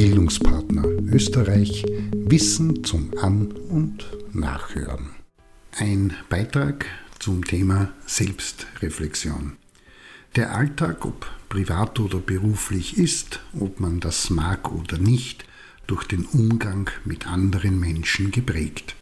Bildungspartner Österreich Wissen zum An- und Nachhören. Ein Beitrag zum Thema Selbstreflexion. Der Alltag, ob privat oder beruflich, ist, ob man das mag oder nicht, durch den Umgang mit anderen Menschen geprägt.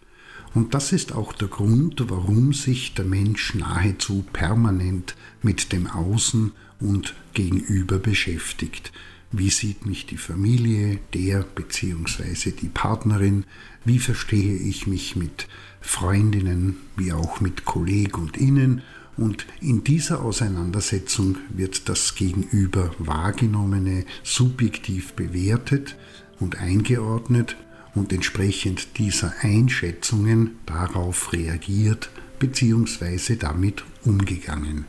Und das ist auch der Grund, warum sich der Mensch nahezu permanent mit dem Außen und Gegenüber beschäftigt. Wie sieht mich die Familie, der bzw. die Partnerin? Wie verstehe ich mich mit Freundinnen wie auch mit Kollegen und Innen? Und in dieser Auseinandersetzung wird das Gegenüber wahrgenommene subjektiv bewertet und eingeordnet und entsprechend dieser Einschätzungen darauf reagiert bzw. damit umgegangen.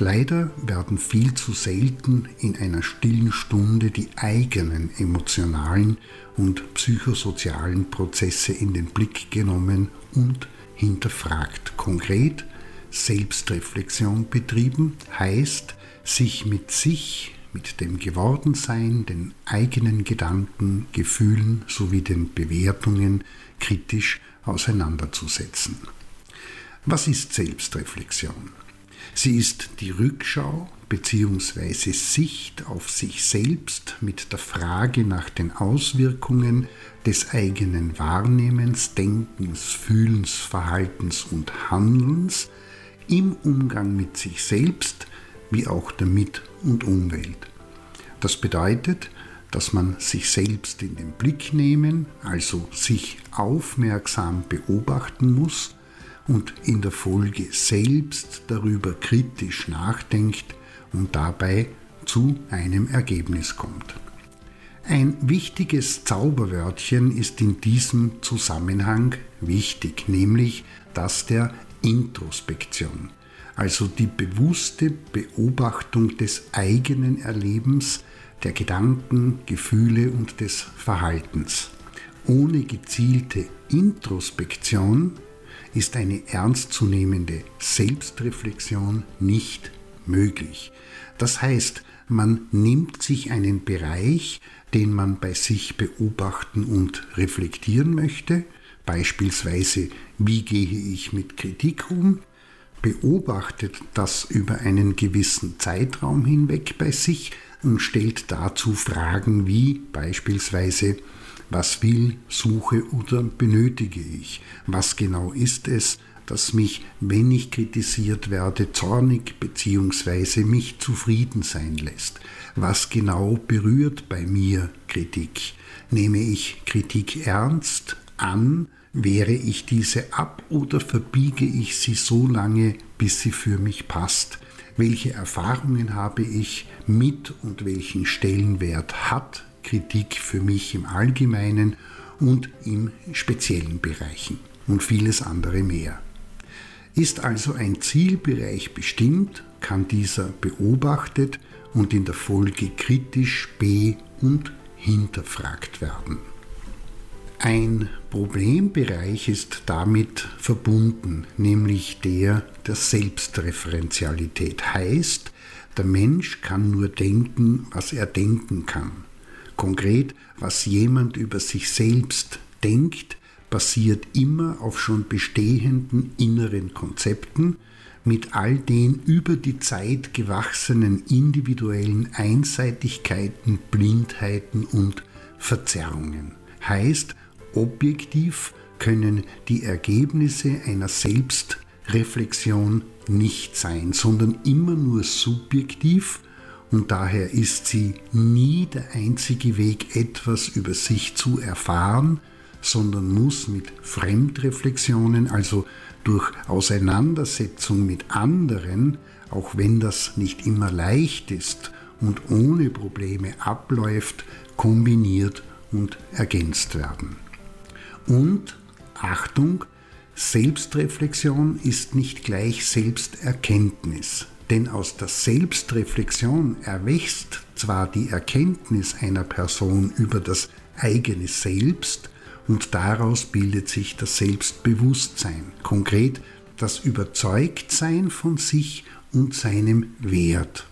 Leider werden viel zu selten in einer stillen Stunde die eigenen emotionalen und psychosozialen Prozesse in den Blick genommen und hinterfragt. Konkret Selbstreflexion betrieben heißt, sich mit sich, mit dem Gewordensein, den eigenen Gedanken, Gefühlen sowie den Bewertungen kritisch auseinanderzusetzen. Was ist Selbstreflexion? Sie ist die Rückschau bzw. Sicht auf sich selbst mit der Frage nach den Auswirkungen des eigenen Wahrnehmens, Denkens, Fühlens, Verhaltens und Handelns im Umgang mit sich selbst wie auch der Mit- und Umwelt. Das bedeutet, dass man sich selbst in den Blick nehmen, also sich aufmerksam beobachten muss und in der Folge selbst darüber kritisch nachdenkt und dabei zu einem Ergebnis kommt. Ein wichtiges Zauberwörtchen ist in diesem Zusammenhang wichtig, nämlich das der Introspektion, also die bewusste Beobachtung des eigenen Erlebens, der Gedanken, Gefühle und des Verhaltens. Ohne gezielte Introspektion ist eine ernstzunehmende Selbstreflexion nicht möglich. Das heißt, man nimmt sich einen Bereich, den man bei sich beobachten und reflektieren möchte, beispielsweise wie gehe ich mit Kritik um, beobachtet das über einen gewissen Zeitraum hinweg bei sich und stellt dazu Fragen wie beispielsweise was will, suche oder benötige ich? Was genau ist es, das mich, wenn ich kritisiert werde, zornig bzw. mich zufrieden sein lässt? Was genau berührt bei mir Kritik? Nehme ich Kritik ernst an? Wehre ich diese ab oder verbiege ich sie so lange, bis sie für mich passt? Welche Erfahrungen habe ich mit und welchen Stellenwert hat Kritik für mich im Allgemeinen und im speziellen Bereichen und vieles andere mehr. Ist also ein Zielbereich bestimmt, kann dieser beobachtet und in der Folge kritisch be- und hinterfragt werden. Ein Problembereich ist damit verbunden, nämlich der der Selbstreferenzialität. Heißt, der Mensch kann nur denken, was er denken kann. Konkret, was jemand über sich selbst denkt, basiert immer auf schon bestehenden inneren Konzepten mit all den über die Zeit gewachsenen individuellen Einseitigkeiten, Blindheiten und Verzerrungen. Heißt, objektiv können die Ergebnisse einer Selbstreflexion nicht sein, sondern immer nur subjektiv und daher ist sie nie der einzige Weg, etwas über sich zu erfahren, sondern muss mit Fremdreflexionen, also durch Auseinandersetzung mit anderen, auch wenn das nicht immer leicht ist und ohne Probleme abläuft, kombiniert und ergänzt werden. Und Achtung, Selbstreflexion ist nicht gleich Selbsterkenntnis. Denn aus der Selbstreflexion erwächst zwar die Erkenntnis einer Person über das eigene Selbst und daraus bildet sich das Selbstbewusstsein, konkret das Überzeugtsein von sich und seinem Wert.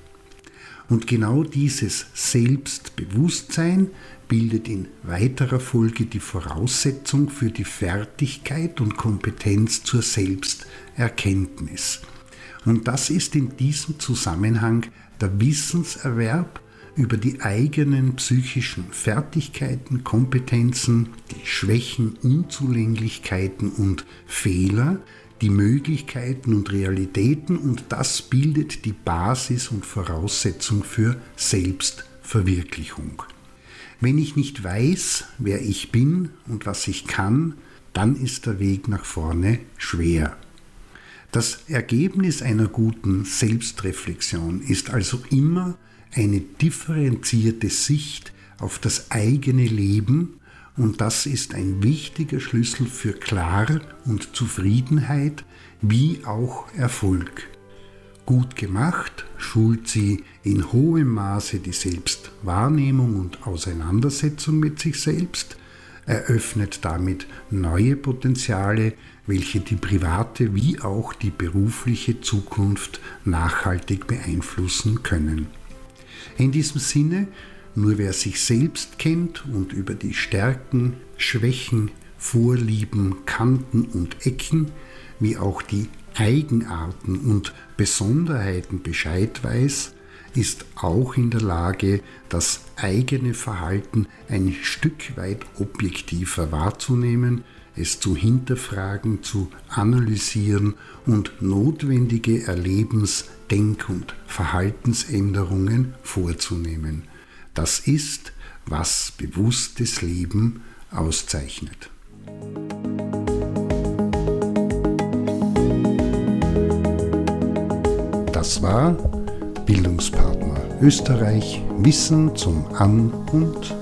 Und genau dieses Selbstbewusstsein bildet in weiterer Folge die Voraussetzung für die Fertigkeit und Kompetenz zur Selbsterkenntnis. Und das ist in diesem Zusammenhang der Wissenserwerb über die eigenen psychischen Fertigkeiten, Kompetenzen, die Schwächen, Unzulänglichkeiten und Fehler, die Möglichkeiten und Realitäten und das bildet die Basis und Voraussetzung für Selbstverwirklichung. Wenn ich nicht weiß, wer ich bin und was ich kann, dann ist der Weg nach vorne schwer. Das Ergebnis einer guten Selbstreflexion ist also immer eine differenzierte Sicht auf das eigene Leben und das ist ein wichtiger Schlüssel für Klar und Zufriedenheit wie auch Erfolg. Gut gemacht schult sie in hohem Maße die Selbstwahrnehmung und Auseinandersetzung mit sich selbst, eröffnet damit neue Potenziale, welche die private wie auch die berufliche Zukunft nachhaltig beeinflussen können. In diesem Sinne, nur wer sich selbst kennt und über die Stärken, Schwächen, Vorlieben, Kanten und Ecken, wie auch die Eigenarten und Besonderheiten Bescheid weiß, ist auch in der Lage, das eigene Verhalten ein Stück weit objektiver wahrzunehmen, es zu hinterfragen, zu analysieren und notwendige Erlebens-, Denk- und Verhaltensänderungen vorzunehmen. Das ist, was bewusstes Leben auszeichnet. Das war Bildungspartner. Österreich Wissen zum An- und